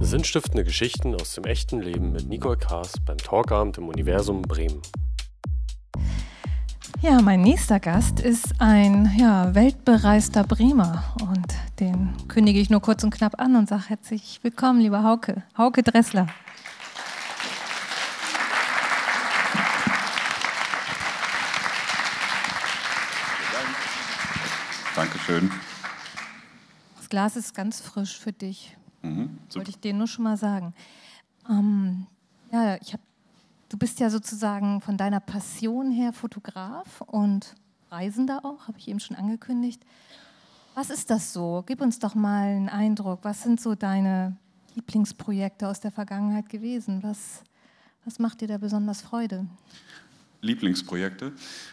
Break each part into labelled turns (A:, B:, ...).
A: Sinnstiftende Geschichten aus dem echten Leben mit Nicole Kaas beim Talkabend im Universum Bremen.
B: Ja, mein nächster Gast ist ein ja, weltbereister Bremer und den kündige ich nur kurz und knapp an und sage herzlich willkommen, lieber Hauke, Hauke Dressler.
C: Dankeschön.
B: Das Glas ist ganz frisch für dich. Mhm, Wollte ich dir nur schon mal sagen. Ähm, ja, ich hab, du bist ja sozusagen von deiner Passion her Fotograf und Reisender auch, habe ich eben schon angekündigt. Was ist das so? Gib uns doch mal einen Eindruck. Was sind so deine Lieblingsprojekte aus der Vergangenheit gewesen? Was, was macht dir da besonders Freude?
C: Lieblingsprojekte?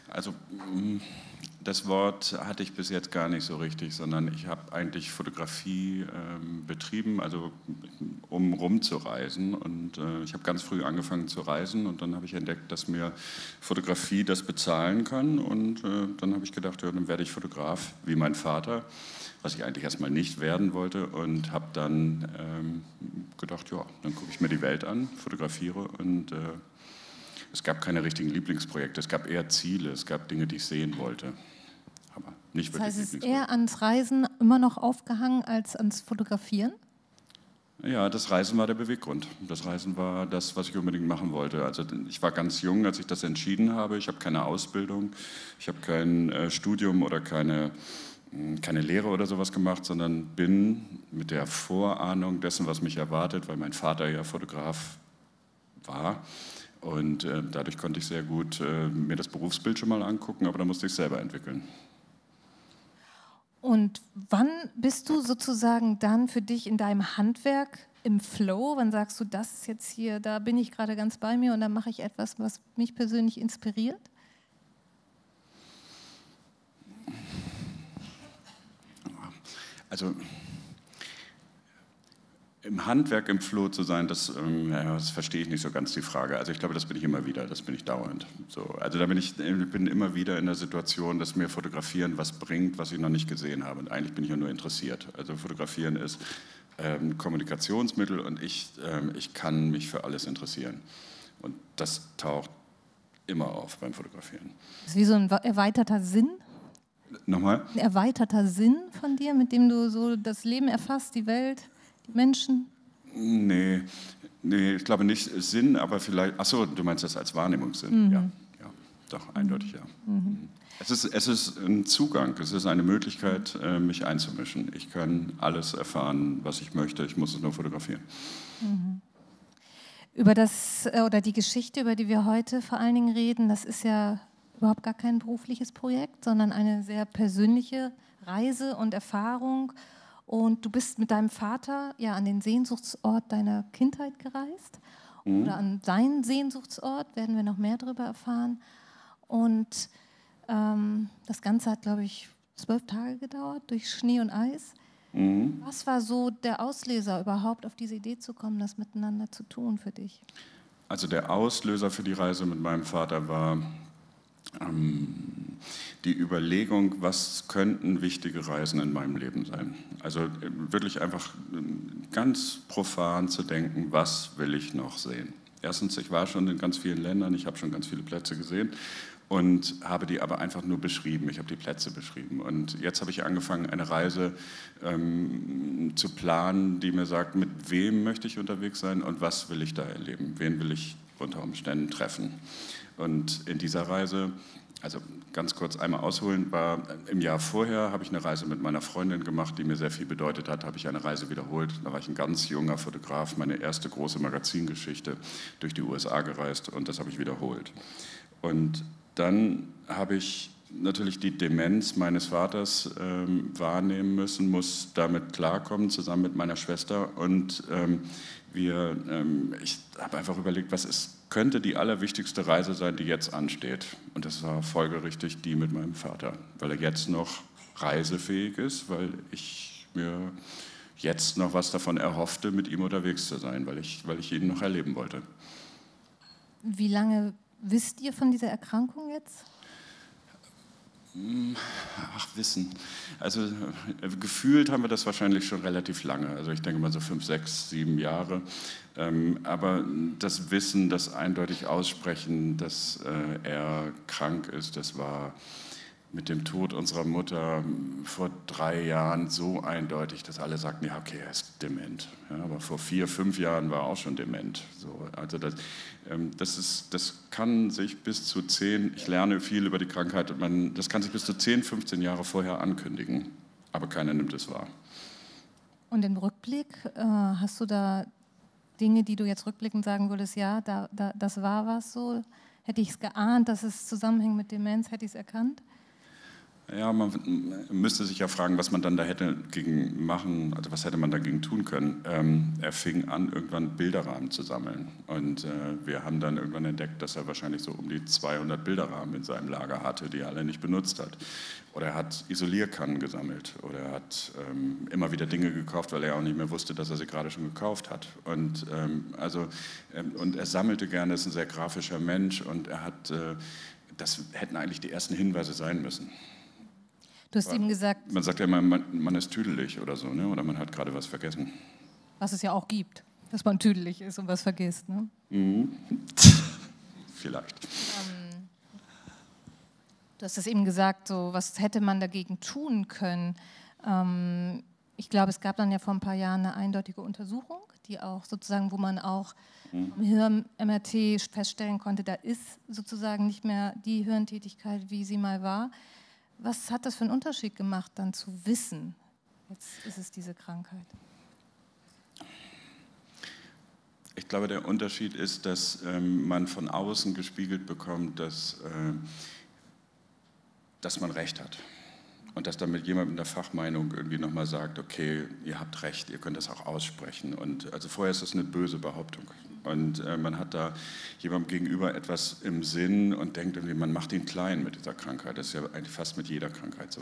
C: Also mm, das Wort hatte ich bis jetzt gar nicht so richtig, sondern ich habe eigentlich Fotografie ähm, betrieben, also um rumzureisen. Und äh, ich habe ganz früh angefangen zu reisen und dann habe ich entdeckt, dass mir Fotografie das bezahlen kann. Und äh, dann habe ich gedacht, ja, dann werde ich Fotograf wie mein Vater, was ich eigentlich erstmal nicht werden wollte. Und habe dann ähm, gedacht, ja, dann gucke ich mir die Welt an, fotografiere und äh, es gab keine richtigen Lieblingsprojekte, es gab eher Ziele, es gab Dinge, die ich sehen wollte.
B: Nicht das heißt, es ist eher ans Reisen immer noch aufgehangen als ans Fotografieren?
C: Ja, das Reisen war der Beweggrund. Das Reisen war das, was ich unbedingt machen wollte. Also ich war ganz jung, als ich das entschieden habe. Ich habe keine Ausbildung, ich habe kein äh, Studium oder keine, hm, keine Lehre oder sowas gemacht, sondern bin mit der Vorahnung dessen, was mich erwartet, weil mein Vater ja Fotograf war, und äh, dadurch konnte ich sehr gut äh, mir das Berufsbild schon mal angucken, aber da musste ich es selber entwickeln.
B: Und wann bist du sozusagen dann für dich in deinem Handwerk im Flow? Wann sagst du, das ist jetzt hier, da bin ich gerade ganz bei mir und dann mache ich etwas, was mich persönlich inspiriert?
C: Also im Handwerk im Floh zu sein, das, ähm, das, verstehe ich nicht so ganz die Frage. Also ich glaube, das bin ich immer wieder, das bin ich dauernd. So, also da bin ich bin immer wieder in der Situation, dass mir Fotografieren was bringt, was ich noch nicht gesehen habe. Und eigentlich bin ich ja nur interessiert. Also Fotografieren ist ähm, Kommunikationsmittel und ich, ähm, ich kann mich für alles interessieren. Und das taucht immer auf beim Fotografieren.
B: Das ist wie so ein erweiterter Sinn?
C: Nochmal?
B: Ein erweiterter Sinn von dir, mit dem du so das Leben erfasst, die Welt? Menschen?
C: Nee, nee, ich glaube nicht Sinn, aber vielleicht, achso, du meinst das als Wahrnehmungssinn? Mhm. Ja, ja, doch, eindeutig ja. Mhm. Es, ist, es ist ein Zugang, es ist eine Möglichkeit, äh, mich einzumischen. Ich kann alles erfahren, was ich möchte, ich muss es nur fotografieren. Mhm.
B: Über das, äh, oder die Geschichte, über die wir heute vor allen Dingen reden, das ist ja überhaupt gar kein berufliches Projekt, sondern eine sehr persönliche Reise und Erfahrung und du bist mit deinem Vater ja an den Sehnsuchtsort deiner Kindheit gereist mhm. oder an seinen Sehnsuchtsort, werden wir noch mehr darüber erfahren. Und ähm, das Ganze hat, glaube ich, zwölf Tage gedauert durch Schnee und Eis. Mhm. Was war so der Auslöser, überhaupt auf diese Idee zu kommen, das miteinander zu tun für dich?
C: Also der Auslöser für die Reise mit meinem Vater war die Überlegung, was könnten wichtige Reisen in meinem Leben sein. Also äh, wirklich einfach ähm, ganz profan zu denken, was will ich noch sehen. Erstens, ich war schon in ganz vielen Ländern, ich habe schon ganz viele Plätze gesehen und habe die aber einfach nur beschrieben. Ich habe die Plätze beschrieben. Und jetzt habe ich angefangen, eine Reise ähm, zu planen, die mir sagt, mit wem möchte ich unterwegs sein und was will ich da erleben, wen will ich unter Umständen treffen. Und in dieser Reise, also ganz kurz einmal ausholen, war im Jahr vorher habe ich eine Reise mit meiner Freundin gemacht, die mir sehr viel bedeutet hat, habe ich eine Reise wiederholt. Da war ich ein ganz junger Fotograf, meine erste große Magazingeschichte durch die USA gereist und das habe ich wiederholt. Und dann habe ich natürlich die Demenz meines Vaters ähm, wahrnehmen müssen, muss damit klarkommen, zusammen mit meiner Schwester. Und ähm, wir, ähm, ich habe einfach überlegt, was ist könnte die allerwichtigste Reise sein, die jetzt ansteht. Und das war folgerichtig die mit meinem Vater, weil er jetzt noch reisefähig ist, weil ich mir jetzt noch was davon erhoffte, mit ihm unterwegs zu sein, weil ich, weil ich ihn noch erleben wollte.
B: Wie lange wisst ihr von dieser Erkrankung jetzt?
C: Hm, ach, Wissen. Also gefühlt haben wir das wahrscheinlich schon relativ lange. Also ich denke mal so fünf, sechs, sieben Jahre. Ähm, aber das Wissen, das eindeutig aussprechen, dass äh, er krank ist, das war mit dem Tod unserer Mutter vor drei Jahren so eindeutig, dass alle sagten, ja, okay, er ist dement. Ja, aber vor vier, fünf Jahren war er auch schon dement. So, also das, ähm, das, ist, das kann sich bis zu zehn, ich lerne viel über die Krankheit, man, das kann sich bis zu zehn, 15 Jahre vorher ankündigen, aber keiner nimmt es wahr.
B: Und im Rückblick, äh, hast du da Dinge, die du jetzt rückblickend sagen würdest, ja, da, da, das war was so? Hätte ich es geahnt, dass es zusammenhängt mit Demenz, hätte ich es erkannt?
C: Ja, man müsste sich ja fragen, was man dann da hätte gegen machen, also was hätte man dagegen tun können. Ähm, er fing an, irgendwann Bilderrahmen zu sammeln. Und äh, wir haben dann irgendwann entdeckt, dass er wahrscheinlich so um die 200 Bilderrahmen in seinem Lager hatte, die er alle nicht benutzt hat. Oder er hat Isolierkannen gesammelt. Oder er hat ähm, immer wieder Dinge gekauft, weil er auch nicht mehr wusste, dass er sie gerade schon gekauft hat. Und, ähm, also, ähm, und er sammelte gerne, ist ein sehr grafischer Mensch. Und er hat, äh, das hätten eigentlich die ersten Hinweise sein müssen.
B: Du hast ihm gesagt.
C: Man sagt ja immer, man, man ist tüdelig oder so, ne? oder man hat gerade was vergessen.
B: Was es ja auch gibt, dass man tüdelig ist und was vergisst. Ne?
C: Mhm. Vielleicht.
B: Ähm, du hast es eben gesagt, so, was hätte man dagegen tun können? Ähm, ich glaube, es gab dann ja vor ein paar Jahren eine eindeutige Untersuchung, die auch sozusagen, wo man auch mhm. im Hirn-MRT feststellen konnte, da ist sozusagen nicht mehr die Hirntätigkeit, wie sie mal war. Was hat das für einen Unterschied gemacht, dann zu wissen, jetzt ist es diese Krankheit?
C: Ich glaube, der Unterschied ist, dass ähm, man von außen gespiegelt bekommt, dass, äh, dass man Recht hat. Und dass damit jemand mit der Fachmeinung irgendwie nochmal sagt, okay, ihr habt recht, ihr könnt das auch aussprechen. Und also vorher ist das eine böse Behauptung. Und äh, man hat da jemandem gegenüber etwas im Sinn und denkt irgendwie, man macht ihn klein mit dieser Krankheit. Das ist ja eigentlich fast mit jeder Krankheit so.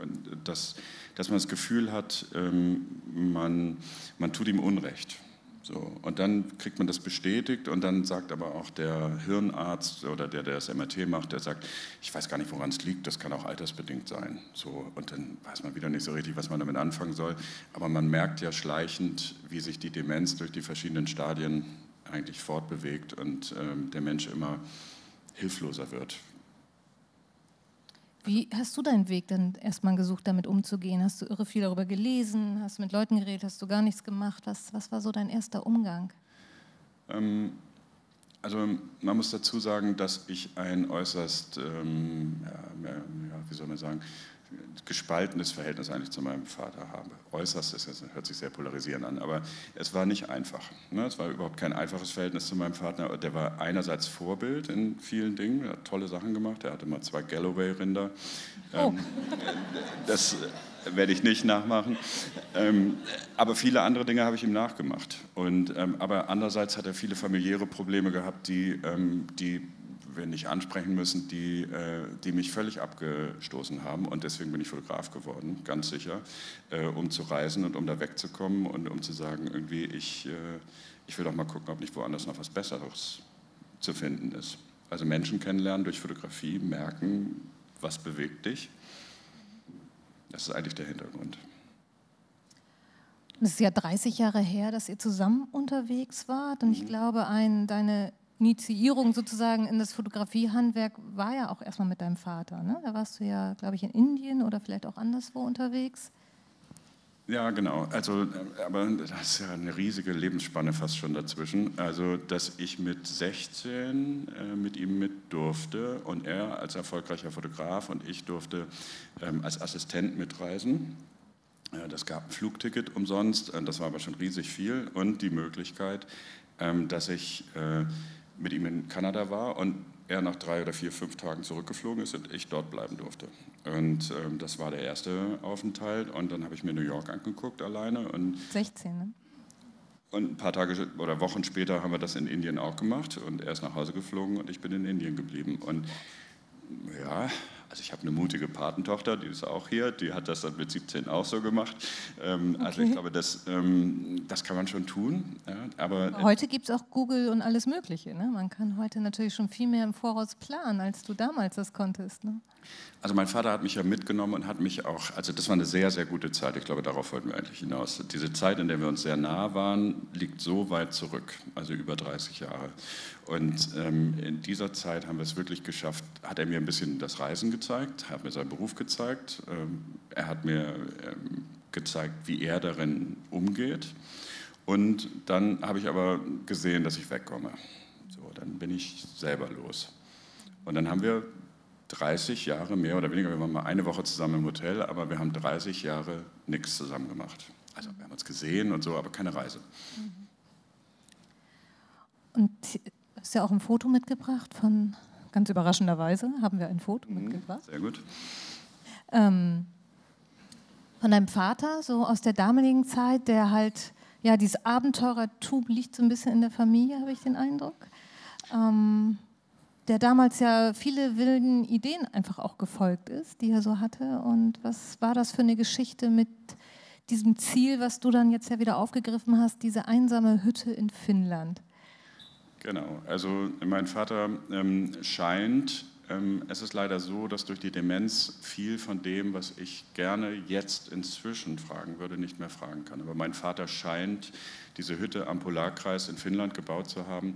C: Und das, dass man das Gefühl hat, ähm, man, man tut ihm Unrecht. So, und dann kriegt man das bestätigt und dann sagt aber auch der Hirnarzt oder der, der das MRT macht, der sagt, ich weiß gar nicht, woran es liegt, das kann auch altersbedingt sein. So, und dann weiß man wieder nicht so richtig, was man damit anfangen soll. Aber man merkt ja schleichend, wie sich die Demenz durch die verschiedenen Stadien eigentlich fortbewegt und ähm, der Mensch immer hilfloser wird.
B: Wie hast du deinen Weg dann erstmal gesucht, damit umzugehen? Hast du irre viel darüber gelesen? Hast du mit Leuten geredet? Hast du gar nichts gemacht? Was, was war so dein erster Umgang?
C: Ähm, also man muss dazu sagen, dass ich ein äußerst, ähm, ja, ja, wie soll man sagen, gespaltenes Verhältnis eigentlich zu meinem Vater habe. Äußerst, das hört sich sehr polarisierend an, aber es war nicht einfach. Ne? Es war überhaupt kein einfaches Verhältnis zu meinem Vater. Der war einerseits Vorbild in vielen Dingen, er hat tolle Sachen gemacht, er hatte mal zwei Galloway-Rinder. Oh. Ähm, das werde ich nicht nachmachen. Ähm, aber viele andere Dinge habe ich ihm nachgemacht. Und, ähm, aber andererseits hat er viele familiäre Probleme gehabt, die, die wir nicht ansprechen müssen, die, äh, die mich völlig abgestoßen haben. Und deswegen bin ich Fotograf geworden, ganz sicher, äh, um zu reisen und um da wegzukommen und um zu sagen, irgendwie, ich, äh, ich will doch mal gucken, ob nicht woanders noch was Besseres zu finden ist. Also Menschen kennenlernen durch Fotografie, merken, was bewegt dich. Das ist eigentlich der Hintergrund.
B: Es ist ja 30 Jahre her, dass ihr zusammen unterwegs wart. Und ich mhm. glaube, ein, deine Initiierung sozusagen in das Fotografiehandwerk war ja auch erstmal mit deinem Vater. Ne? Da warst du ja, glaube ich, in Indien oder vielleicht auch anderswo unterwegs.
C: Ja, genau. Also, äh, aber das ist ja eine riesige Lebensspanne fast schon dazwischen. Also, dass ich mit 16 äh, mit ihm mit durfte und er als erfolgreicher Fotograf und ich durfte ähm, als Assistent mitreisen. Äh, das gab ein Flugticket umsonst, äh, das war aber schon riesig viel und die Möglichkeit, ähm, dass ich äh, mit ihm in Kanada war und er nach drei oder vier, fünf Tagen zurückgeflogen ist und ich dort bleiben durfte. Und ähm, das war der erste Aufenthalt und dann habe ich mir New York angeguckt alleine. Und
B: 16, ne?
C: Und ein paar Tage oder Wochen später haben wir das in Indien auch gemacht und er ist nach Hause geflogen und ich bin in Indien geblieben. Und ja, Also ich habe eine mutige Patentochter, die ist auch hier, die hat das dann mit 17 auch so gemacht. Ähm, okay. Also ich glaube, das, ähm, das kann man schon tun. Ja, aber
B: heute gibt es auch Google und alles Mögliche. Ne? Man kann heute natürlich schon viel mehr im Voraus planen, als du damals das konntest. Ne?
C: Also mein Vater hat mich ja mitgenommen und hat mich auch, also das war eine sehr, sehr gute Zeit. Ich glaube, darauf wollten wir eigentlich hinaus. Diese Zeit, in der wir uns sehr nah waren, liegt so weit zurück, also über 30 Jahre. Und ähm, in dieser Zeit haben wir es wirklich geschafft, hat er mir ein bisschen das Reisen gezeigt, hat mir seinen Beruf gezeigt, ähm, er hat mir ähm, gezeigt, wie er darin umgeht. Und dann habe ich aber gesehen, dass ich wegkomme. So, dann bin ich selber los. Und dann haben wir 30 Jahre mehr oder weniger, wir waren mal eine Woche zusammen im Hotel, aber wir haben 30 Jahre nichts zusammen gemacht. Also wir haben uns gesehen und so, aber keine Reise.
B: Und du hast ja auch ein Foto mitgebracht von, ganz überraschenderweise, haben wir ein Foto mhm, mitgebracht.
C: Sehr gut.
B: Ähm, von deinem Vater, so aus der damaligen Zeit, der halt, ja, dieses Abenteurertum liegt so ein bisschen in der Familie, habe ich den Eindruck. Ähm, der damals ja viele wilden Ideen einfach auch gefolgt ist, die er so hatte. Und was war das für eine Geschichte mit diesem Ziel, was du dann jetzt ja wieder aufgegriffen hast, diese einsame Hütte in Finnland?
C: Genau, also mein Vater ähm, scheint, ähm, es ist leider so, dass durch die Demenz viel von dem, was ich gerne jetzt inzwischen fragen würde, nicht mehr fragen kann. Aber mein Vater scheint diese Hütte am Polarkreis in Finnland gebaut zu haben,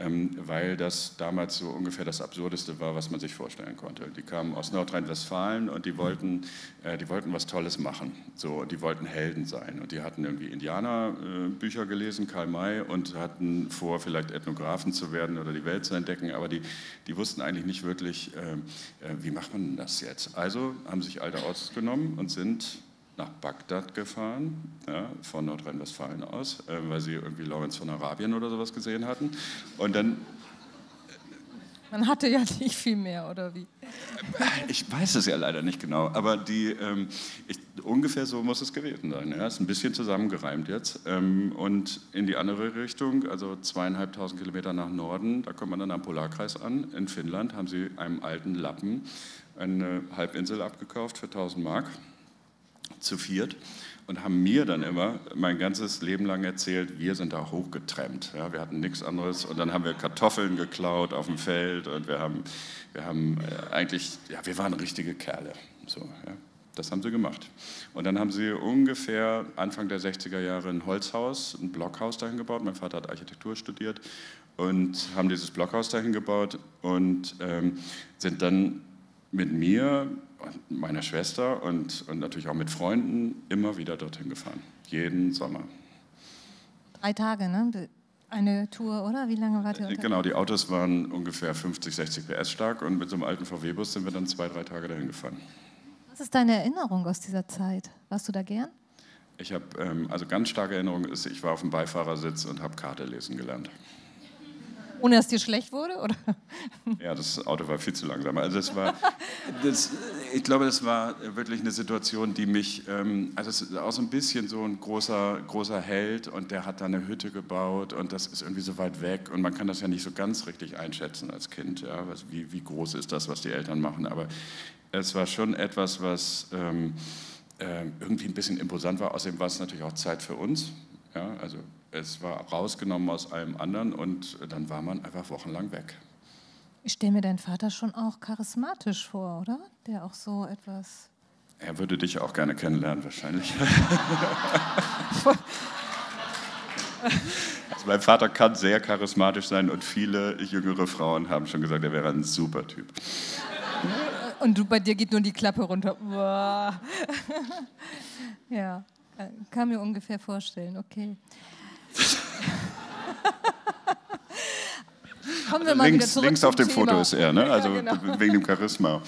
C: ähm, weil das damals so ungefähr das Absurdeste war, was man sich vorstellen konnte. Die kamen aus Nordrhein-Westfalen und die wollten, äh, die wollten was Tolles machen. So, die wollten Helden sein. Und die hatten irgendwie Indianerbücher gelesen, Karl May, und hatten vor, vielleicht Ethnografen zu werden oder die Welt zu entdecken. Aber die, die wussten eigentlich nicht wirklich, äh, äh, wie macht man das jetzt. Also haben sich alte Autos genommen und sind nach Bagdad gefahren, ja, von Nordrhein-Westfalen aus, äh, weil sie irgendwie Lawrence von Arabien oder sowas gesehen hatten. Und dann.
B: Man hatte ja nicht viel mehr, oder wie?
C: Ich weiß es ja leider nicht genau, aber die, ähm, ich, ungefähr so muss es gewesen sein. Ja, ist ein bisschen zusammengereimt jetzt. Ähm, und in die andere Richtung, also zweieinhalbtausend Kilometer nach Norden, da kommt man dann am Polarkreis an. In Finnland haben sie einem alten Lappen eine Halbinsel abgekauft für 1000 Mark zu viert und haben mir dann immer mein ganzes Leben lang erzählt, wir sind da hochgetrennt. Ja, wir hatten nichts anderes und dann haben wir Kartoffeln geklaut auf dem Feld und wir haben, wir haben äh, eigentlich, ja, wir waren richtige Kerle. So, ja. Das haben sie gemacht. Und dann haben sie ungefähr Anfang der 60er Jahre ein Holzhaus, ein Blockhaus dahin gebaut. Mein Vater hat Architektur studiert und haben dieses Blockhaus dahin gebaut und ähm, sind dann mit mir meiner Schwester und, und natürlich auch mit Freunden immer wieder dorthin gefahren. Jeden Sommer.
B: Drei Tage, ne? Eine Tour, oder? Wie lange wart ihr
C: äh, unterwegs? Genau, die Autos waren ungefähr 50, 60 PS stark und mit so einem alten VW-Bus sind wir dann zwei, drei Tage dahin gefahren.
B: Was ist deine Erinnerung aus dieser Zeit? Warst du da gern?
C: Ich habe, ähm, also ganz starke Erinnerung ist, ich war auf dem Beifahrersitz und habe Karte lesen gelernt.
B: Ohne dass dir schlecht wurde? Oder?
C: Ja, das Auto war viel zu langsam. Also das war, das, ich glaube, das war wirklich eine Situation, die mich, ähm, also es ist auch so ein bisschen so ein großer, großer Held und der hat da eine Hütte gebaut und das ist irgendwie so weit weg und man kann das ja nicht so ganz richtig einschätzen als Kind. Ja? Wie, wie groß ist das, was die Eltern machen? Aber es war schon etwas, was ähm, äh, irgendwie ein bisschen imposant war. Außerdem war es natürlich auch Zeit für uns. Ja? Also es war rausgenommen aus allem anderen und dann war man einfach wochenlang weg.
B: Ich stelle mir deinen Vater schon auch charismatisch vor, oder? Der auch so etwas.
C: Er würde dich auch gerne kennenlernen, wahrscheinlich. also mein Vater kann sehr charismatisch sein und viele jüngere Frauen haben schon gesagt, er wäre ein super Typ.
B: Und du, bei dir geht nur die Klappe runter. ja, äh, kann mir ungefähr vorstellen, okay.
C: Kommen wir mal links, links auf dem Thema. Foto ist er, ne? also ja, genau. wegen dem Charisma.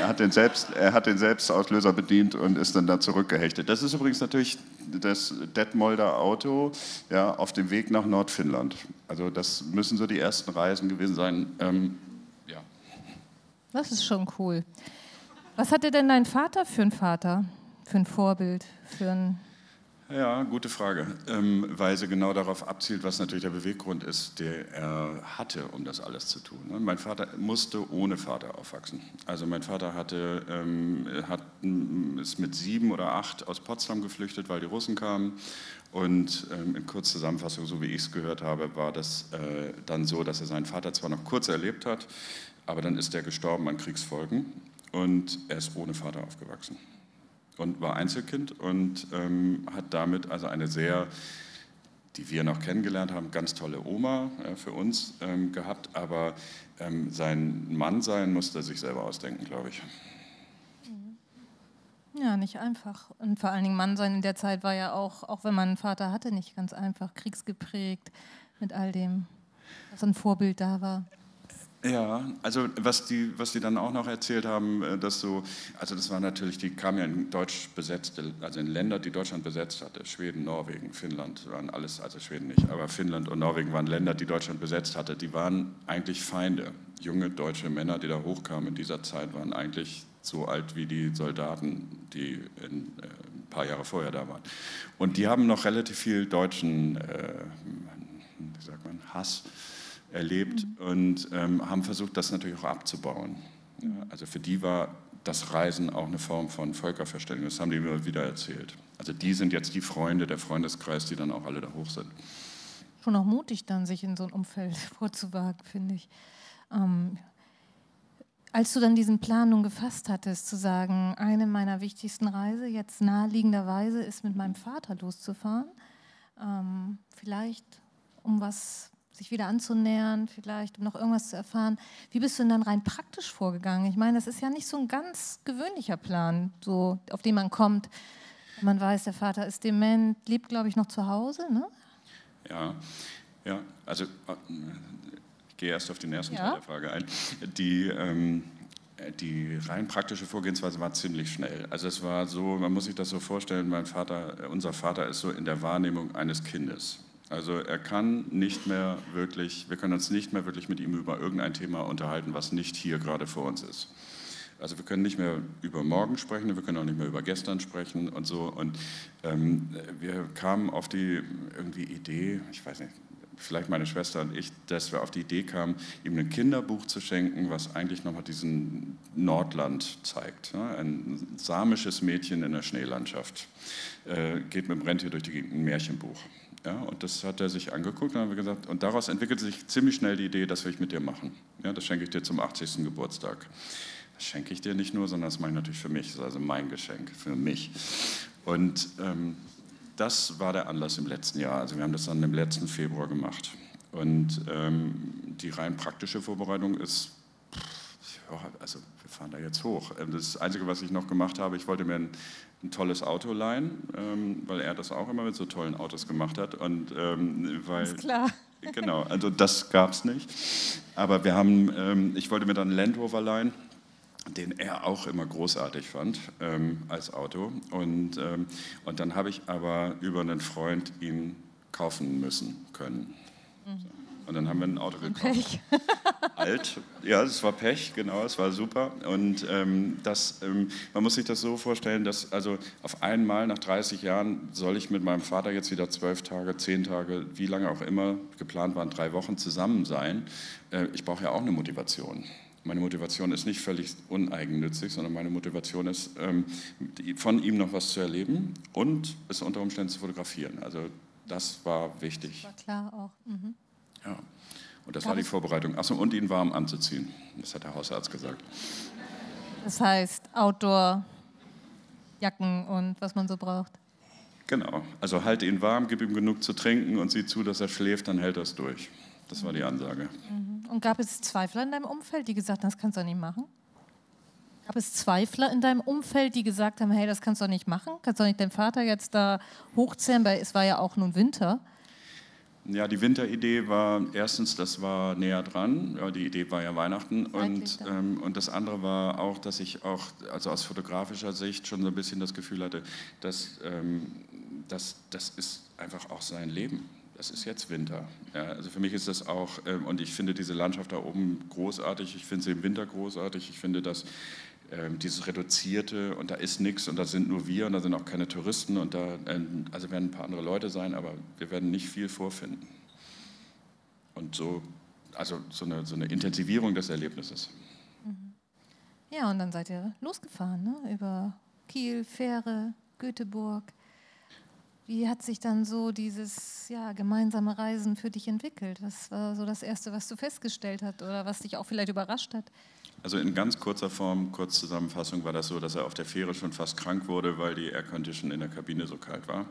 C: Er hat, den Selbst, er hat den Selbstauslöser bedient und ist dann da zurückgehechtet. Das ist übrigens natürlich das Detmolder Auto ja, auf dem Weg nach Nordfinnland. Also das müssen so die ersten Reisen gewesen sein. Ähm, ja.
B: Das ist schon cool. Was hatte denn dein Vater für ein Vater, für ein Vorbild, für ein
C: Ja, gute Frage, ähm, weil sie genau darauf abzielt, was natürlich der Beweggrund ist, der er hatte, um das alles zu tun. Ne? Mein Vater musste ohne Vater aufwachsen. Also mein Vater hatte, ähm, hat, ist mit sieben oder acht aus Potsdam geflüchtet, weil die Russen kamen. Und ähm, in Kurzzusammenfassung, so wie ich es gehört habe, war das äh, dann so, dass er seinen Vater zwar noch kurz erlebt hat, aber dann ist er gestorben an Kriegsfolgen und er ist ohne Vater aufgewachsen und war Einzelkind und ähm, hat damit also eine sehr, die wir noch kennengelernt haben, ganz tolle Oma äh, für uns ähm, gehabt, aber ähm, sein Mann sein musste sich selber ausdenken, glaube ich.
B: Mhm. Ja, nicht einfach. Und vor allen Dingen Mann sein in der Zeit war ja auch, auch wenn man einen Vater hatte, nicht ganz einfach, kriegsgeprägt mit all dem, was ein Vorbild da war.
C: Ja, also was die, was die dann auch noch erzählt haben, äh, dass so, also das war natürlich, die kamen ja in deutsch besetzte, also in Länder, die Deutschland besetzt hatte, Schweden, Norwegen, Finnland, waren alles, also Schweden nicht, aber Finnland und Norwegen waren Länder, die Deutschland besetzt hatte, die waren eigentlich Feinde. Junge deutsche Männer, die da hochkamen in dieser Zeit, waren eigentlich so alt wie die Soldaten, die in, äh, ein paar Jahre vorher da waren. Und die haben noch relativ viel deutschen, äh, wie sagt man, Hass erlebt und ähm, haben versucht, das natürlich auch abzubauen. Ja, also für die war das Reisen auch eine Form von Völkerverständigung. Das haben die immer wieder erzählt. Also die sind jetzt die Freunde, der Freundeskreis, die dann auch alle da hoch sind.
B: Schon auch mutig dann, sich in so ein Umfeld vorzuwagen, finde ich. Ähm, als du dann diesen Plan nun gefasst hattest, zu sagen, eine meiner wichtigsten Reise jetzt naheliegenderweise ist, mit meinem Vater loszufahren, ähm, vielleicht um was sich wieder anzunähern, vielleicht, um noch irgendwas zu erfahren. Wie bist du denn dann rein praktisch vorgegangen? Ich meine, das ist ja nicht so ein ganz gewöhnlicher Plan, so, auf den man kommt. Man weiß, der Vater ist dement, lebt, glaube ich, noch zu Hause. Ne?
C: Ja, ja, also ich gehe erst auf den ersten ja. Teil der Frage ein. Die, ähm, die rein praktische Vorgehensweise war ziemlich schnell. Also es war so, man muss sich das so vorstellen, mein Vater, unser Vater ist so in der Wahrnehmung eines Kindes. Also er kann nicht mehr wirklich, wir können uns nicht mehr wirklich mit ihm über irgendein Thema unterhalten, was nicht hier gerade vor uns ist. Also wir können nicht mehr über morgen sprechen, wir können auch nicht mehr über gestern sprechen und so. Und ähm, wir kamen auf die irgendwie Idee, ich weiß nicht, vielleicht meine Schwester und ich, dass wir auf die Idee kamen, ihm ein Kinderbuch zu schenken, was eigentlich nochmal diesen Nordland zeigt. Ne? Ein samisches Mädchen in der Schneelandschaft äh, geht mit dem Rentier durch die Gegend, ein Märchenbuch. Ja, und das hat er sich angeguckt und haben wir gesagt, und daraus entwickelte sich ziemlich schnell die Idee, das will ich mit dir machen. Ja, das schenke ich dir zum 80. Geburtstag. Das schenke ich dir nicht nur, sondern das mache ich natürlich für mich. Das ist also mein Geschenk für mich. Und ähm, das war der Anlass im letzten Jahr. Also wir haben das dann im letzten Februar gemacht. Und ähm, die rein praktische Vorbereitung ist, also wir fahren da jetzt hoch. Ähm, das Einzige, was ich noch gemacht habe, ich wollte mir ein ein tolles Auto leihen, ähm, weil er das auch immer mit so tollen Autos gemacht hat. Und, ähm, weil,
B: ist klar.
C: Genau, also das gab es nicht. Aber wir haben, ähm, ich wollte mir dann einen Land Rover leihen, den er auch immer großartig fand ähm, als Auto. Und, ähm, und dann habe ich aber über einen Freund ihn kaufen müssen können. Mhm. So. Und dann haben wir ein Auto gekauft. Pech. Alt, ja, es war Pech, genau, es war super. Und ähm, das, ähm, man muss sich das so vorstellen, dass also auf einmal nach 30 Jahren soll ich mit meinem Vater jetzt wieder zwölf Tage, zehn Tage, wie lange auch immer, geplant waren drei Wochen zusammen sein. Äh, ich brauche ja auch eine Motivation. Meine Motivation ist nicht völlig uneigennützig, sondern meine Motivation ist, ähm, von ihm noch was zu erleben und es unter Umständen zu fotografieren. Also das war wichtig.
B: Das war klar auch. Mhm.
C: Ja. Und das Gab war die Vorbereitung. Achso, und ihn warm anzuziehen. Das hat der Hausarzt gesagt.
B: Das heißt Outdoor, Jacken und was man so braucht.
C: Genau. Also halte ihn warm, gib ihm genug zu trinken und sieh zu, dass er schläft, dann hält er es durch. Das war die mhm. Ansage.
B: Mhm. Und gab es Zweifler in deinem Umfeld, die gesagt haben, das kannst du nicht machen? Gab es Zweifler in deinem Umfeld, die gesagt haben, hey, das kannst du nicht machen? Kannst du nicht deinen Vater jetzt da hochzählen, weil es war ja auch nun Winter.
C: Ja, die Winteridee war erstens, das war näher dran. Ja, die Idee war ja Weihnachten. Und, ähm, und das andere war auch, dass ich auch, also aus fotografischer Sicht schon so ein bisschen das Gefühl hatte, dass, ähm, dass das ist einfach auch sein Leben. Das ist jetzt Winter. Ja, also für mich ist das auch, ähm, und ich finde diese Landschaft da oben großartig. Ich finde sie im Winter großartig. Ich finde das dieses Reduzierte und da ist nichts und da sind nur wir und da sind auch keine Touristen und da ähm, also werden ein paar andere Leute sein, aber wir werden nicht viel vorfinden. Und so, also so eine, so eine Intensivierung des Erlebnisses.
B: Mhm. Ja, und dann seid ihr losgefahren, ne? über Kiel, Fähre, Göteborg. Wie hat sich dann so dieses ja, gemeinsame Reisen für dich entwickelt? Was war so das Erste, was du festgestellt hast oder was dich auch vielleicht überrascht hat?
C: Also in ganz kurzer Form, Kurzzusammenfassung, war das so, dass er auf der Fähre schon fast krank wurde, weil die Aircondition in der Kabine so kalt war.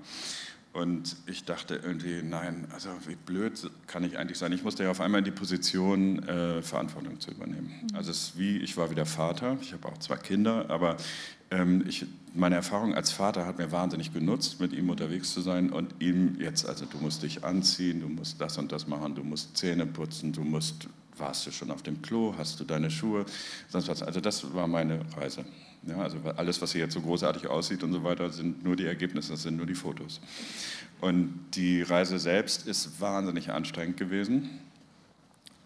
C: Und ich dachte irgendwie, nein, also wie blöd kann ich eigentlich sein? Ich musste ja auf einmal in die Position, äh, Verantwortung zu übernehmen. Mhm. Also es ist wie, ich war wieder Vater, ich habe auch zwei Kinder, aber ähm, ich, meine Erfahrung als Vater hat mir wahnsinnig genutzt, mit ihm unterwegs zu sein und ihm jetzt, also du musst dich anziehen, du musst das und das machen, du musst Zähne putzen, du musst, warst du schon auf dem Klo, hast du deine Schuhe, sonst was. Also das war meine Reise. Ja, also alles, was hier jetzt so großartig aussieht und so weiter, sind nur die Ergebnisse, das sind nur die Fotos. Und die Reise selbst ist wahnsinnig anstrengend gewesen,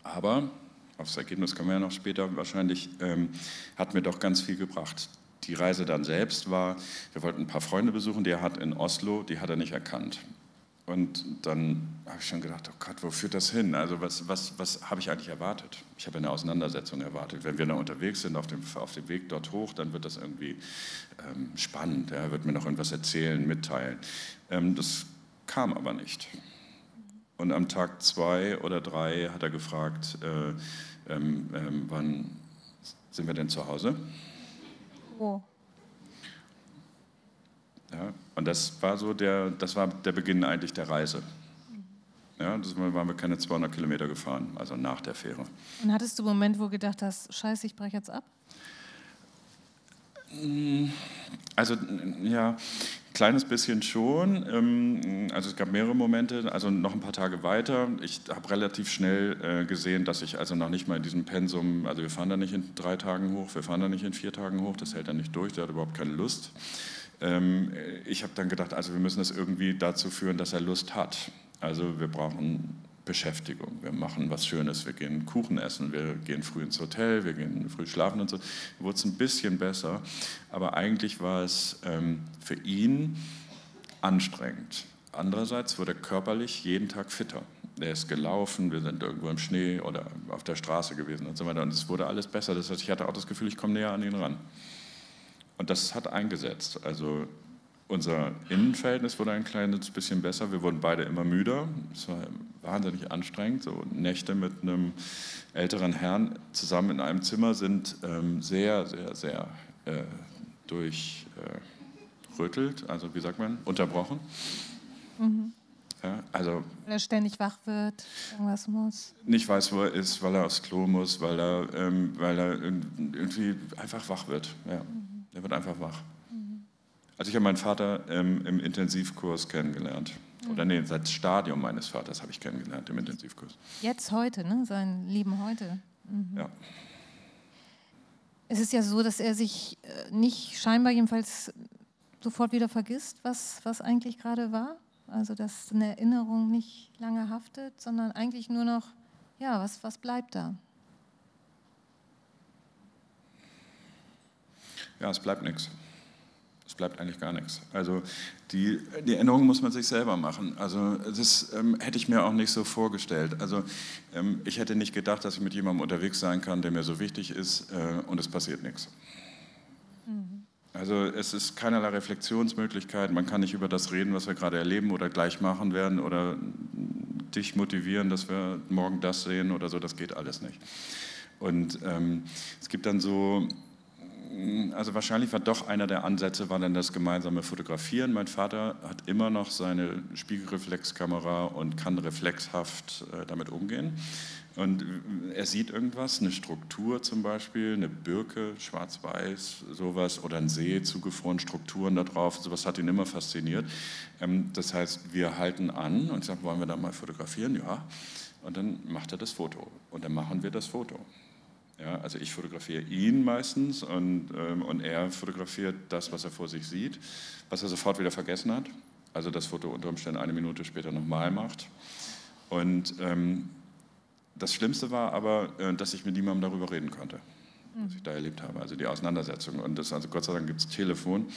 C: aber aufs Ergebnis kommen wir ja noch später wahrscheinlich, ähm, hat mir doch ganz viel gebracht. Die Reise dann selbst war, wir wollten ein paar Freunde besuchen, der hat in Oslo, die hat er nicht erkannt. Und dann habe ich schon gedacht, oh Gott, wo führt das hin? Also was, was, was habe ich eigentlich erwartet? Ich habe eine Auseinandersetzung erwartet. Wenn wir da unterwegs sind auf dem, auf dem Weg dort hoch, dann wird das irgendwie ähm, spannend. Er wird mir noch irgendwas erzählen, mitteilen. Ähm, das kam aber nicht. Und am Tag zwei oder drei hat er gefragt, äh, ähm, ähm wann sind wir denn zu Hause? Oh. Ja, und das war so der, das war der Beginn eigentlich der Reise. Ja, das waren wir keine 200 Kilometer gefahren, also nach der Fähre.
B: Und hattest du einen Moment, wo du gedacht hast, scheiße, ich breche jetzt ab?
C: Also ja, kleines bisschen schon. Ähm, also es gab mehrere Momente, also noch ein paar Tage weiter. Ich habe relativ schnell äh, gesehen, dass ich also noch nicht mal in diesem Pensum, also wir fahren da nicht in drei Tagen hoch, wir fahren da nicht in vier Tagen hoch, das hält er nicht durch, der hat überhaupt keine Lust. Ähm, ich habe dann gedacht, also wir müssen es irgendwie dazu führen, dass er Lust hat. Also wir brauchen Beschäftigung. Wir machen was Schönes. Wir gehen Kuchen essen, wir gehen früh ins Hotel, wir gehen früh schlafen und so. Wurde es ein bisschen besser, aber eigentlich war es ähm, für ihn anstrengend. Andererseits wurde er körperlich jeden Tag fitter. Er ist gelaufen, wir sind irgendwo im Schnee oder auf der Straße gewesen und so weiter. Und es wurde alles besser. Das heißt, ich hatte auch das Gefühl, ich komme näher an ihn ran. Und das hat eingesetzt. Also unser Innenverhältnis wurde ein kleines bisschen besser. Wir wurden beide immer müder. Es war wahnsinnig anstrengend. So Nächte mit einem älteren Herrn zusammen in einem Zimmer sind ähm, sehr, sehr, sehr äh, durchrüttelt, äh, also wie sagt man, unterbrochen. Mhm. Ja, also,
B: weil er ständig wach wird, irgendwas muss.
C: Nicht weiß, wo er ist, weil er aufs Klo muss, weil er, ähm, weil er irgendwie einfach wach wird. Ja. Mhm. Der wird einfach wach. Also ich habe meinen Vater ähm, im Intensivkurs kennengelernt. Mhm. Oder nee, das Stadium meines Vaters habe ich kennengelernt im Intensivkurs.
B: Jetzt heute, ne? Sein Leben heute.
C: Mhm. Ja.
B: Es ist ja so, dass er sich äh, nicht scheinbar jedenfalls sofort wieder vergisst, was, was eigentlich gerade war. Also dass eine Erinnerung nicht lange haftet, sondern eigentlich nur noch, ja, was, was bleibt da?
C: Ja, es bleibt nichts. Bleibt eigentlich gar nichts. Also die, die Änderung muss man sich selber machen. Also das ähm, hätte ich mir auch nicht so vorgestellt. Also ähm, ich hätte nicht gedacht, dass ich mit jemandem unterwegs sein kann, der mir so wichtig ist äh, und es passiert nichts. Mhm. Also es ist keinerlei Reflexionsmöglichkeit. Man kann nicht über das reden, was wir gerade erleben oder gleich machen werden oder dich motivieren, dass wir morgen das sehen oder so. Das geht alles nicht. Und ähm, es gibt dann so also wahrscheinlich war doch einer der Ansätze, war dann das gemeinsame Fotografieren. Mein Vater hat immer noch seine Spiegelreflexkamera und kann reflexhaft äh, damit umgehen. Und er sieht irgendwas, eine Struktur zum Beispiel, eine Birke, schwarz-weiß, sowas, oder ein See, zugefroren, Strukturen da drauf, sowas hat ihn immer fasziniert. Ähm, das heißt, wir halten an und sagen, wollen wir da mal fotografieren? Ja. Und dann macht er das Foto. Und dann machen wir das Foto. Ja, also ich fotografiere ihn meistens und, ähm, und er fotografiert das, was er vor sich sieht, was er sofort wieder vergessen hat. Also das Foto unter Umständen eine Minute später nochmal macht. Und ähm, das Schlimmste war aber, äh, dass ich mit niemandem darüber reden konnte. was ich da erlebt habe, also die Auseinandersetzung. Und das, also Gott sei Dank gibt es Telefon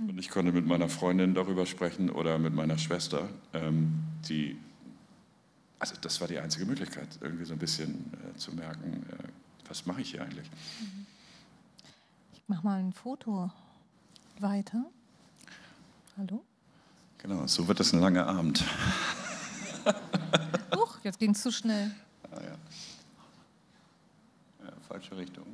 C: und ich konnte mit meiner Freundin darüber sprechen oder mit meiner Schwester, ähm, die, also das war die einzige Möglichkeit, irgendwie so ein bisschen äh, zu merken, äh, was mache ich hier eigentlich.
B: Ich mache mal ein Foto weiter. Hallo?
C: Genau, so wird das ein langer Abend.
B: Huch, jetzt ging es zu schnell.
C: Ah, ja. ja. falsche Richtung.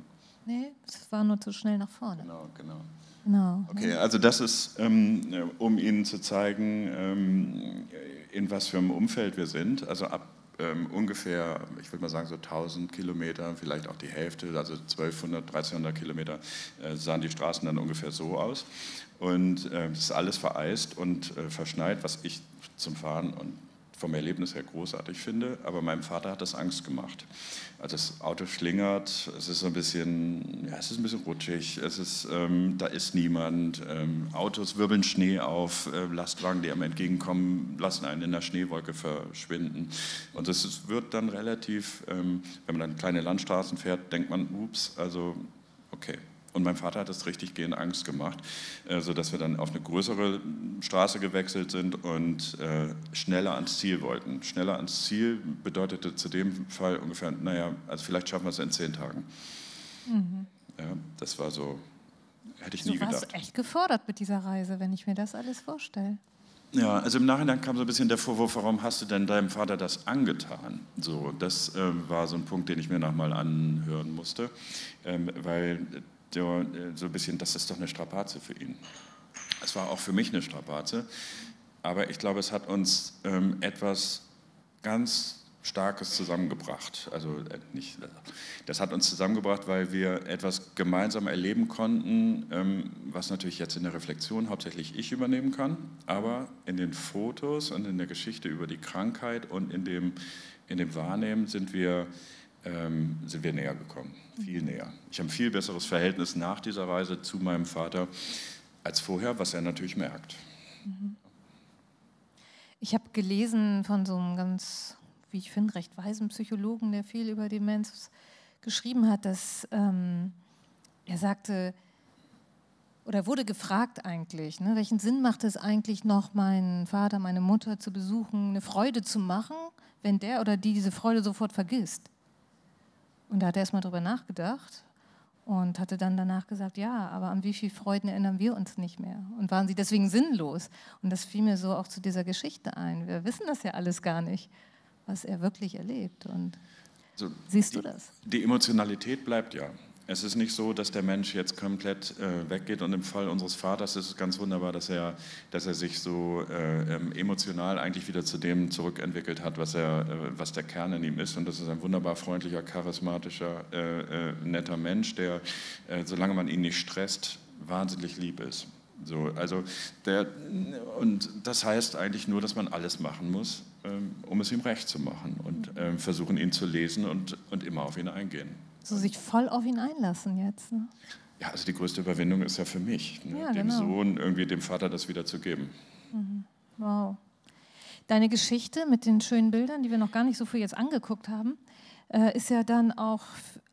B: Nee, es war nur zu schnell nach vorne.
C: Genau, genau.
B: Genau.
C: Okay, also das ist, ähm, um Ihnen zu zeigen, ähm, in was für einem Umfeld wir sind. Also ab ähm, ungefähr, ich würde mal sagen, so 1000 Kilometer, vielleicht auch die Hälfte, also 1200, 1300 Kilometer, äh, sahen die Straßen dann ungefähr so aus. Und äh, ist alles vereist und äh, verschneit, was ich zum Fahren und vom Erlebnis her großartig finde, aber meinem Vater hat das Angst gemacht. Also das Auto schlingert, es ist ein bisschen, ja, es ist ein bisschen rutschig, es ist, ähm, da ist niemand, ähm, Autos wirbeln Schnee auf, äh, Lastwagen, die einem entgegenkommen, lassen einen in der Schneewolke verschwinden. Und es wird dann relativ, ähm, wenn man dann kleine Landstraßen fährt, denkt man, ups, also okay, und mein Vater hat das richtig gehend Angst gemacht, äh, sodass wir dann auf eine größere Straße gewechselt sind und äh, schneller ans Ziel wollten. Schneller ans Ziel bedeutete zu dem Fall ungefähr, naja, also vielleicht schaffen wir es in zehn Tagen. Mhm. Ja, das war so, hätte ich
B: so
C: nie gedacht.
B: Du warst echt gefordert mit dieser Reise, wenn ich mir das alles vorstelle.
C: Ja, also im Nachhinein kam so ein bisschen der Vorwurf, warum hast du denn deinem Vater das angetan? So, das äh, war so ein Punkt, den ich mir nochmal anhören musste, ähm, weil so, äh, so ein bisschen, das ist doch eine Strapaze für ihn. Es war auch für mich eine Strapaze, aber ich glaube, es hat uns ähm, etwas ganz Starkes zusammengebracht. Also äh, nicht, das hat uns zusammengebracht, weil wir etwas gemeinsam erleben konnten, ähm, was natürlich jetzt in der Reflexion hauptsächlich ich übernehmen kann, aber in den Fotos und in der Geschichte über die Krankheit und in dem, in dem Wahrnehmen sind wir ähm, sind wir näher gekommen, viel näher. Ich habe ein viel besseres Verhältnis nach dieser Reise zu meinem Vater als vorher, was er natürlich merkt.
B: Ich habe gelesen von so einem ganz, wie ich finde, recht weisen Psychologen, der viel über Demenz geschrieben hat, dass ähm, er sagte, oder wurde gefragt eigentlich, ne, welchen Sinn macht es eigentlich noch, meinen Vater, meine Mutter zu besuchen, eine Freude zu machen, wenn der oder die diese Freude sofort vergisst? Und da hat er erstmal drüber nachgedacht und hatte dann danach gesagt, ja, aber an wie viele Freuden erinnern wir uns nicht mehr? Und waren sie deswegen sinnlos? Und das fiel mir so auch zu dieser Geschichte ein. Wir wissen das ja alles gar nicht, was er wirklich erlebt. Und also siehst du das?
C: Die Emotionalität bleibt ja. Es ist nicht so, dass der Mensch jetzt komplett äh, weggeht und im Fall unseres Vaters ist es ganz wunderbar, dass er, dass er sich so äh, ähm, emotional eigentlich wieder zu dem zurückentwickelt hat, was, er, äh, was der Kern in ihm ist. Und das ist ein wunderbar freundlicher, charismatischer, äh, äh, netter Mensch, der, äh, solange man ihn nicht stresst, wahnsinnig lieb ist. So, also der, und das heißt eigentlich nur, dass man alles machen muss, ähm, um es ihm recht zu machen und ähm, versuchen, ihn zu lesen und, und immer auf ihn eingehen.
B: So sich voll auf ihn einlassen jetzt. Ne?
C: Ja, also die größte Überwindung ist ja für mich, ne? ja, dem genau. Sohn irgendwie dem Vater das wieder zu geben.
B: Mhm. Wow. Deine Geschichte mit den schönen Bildern, die wir noch gar nicht so viel jetzt angeguckt haben, äh, ist ja dann auch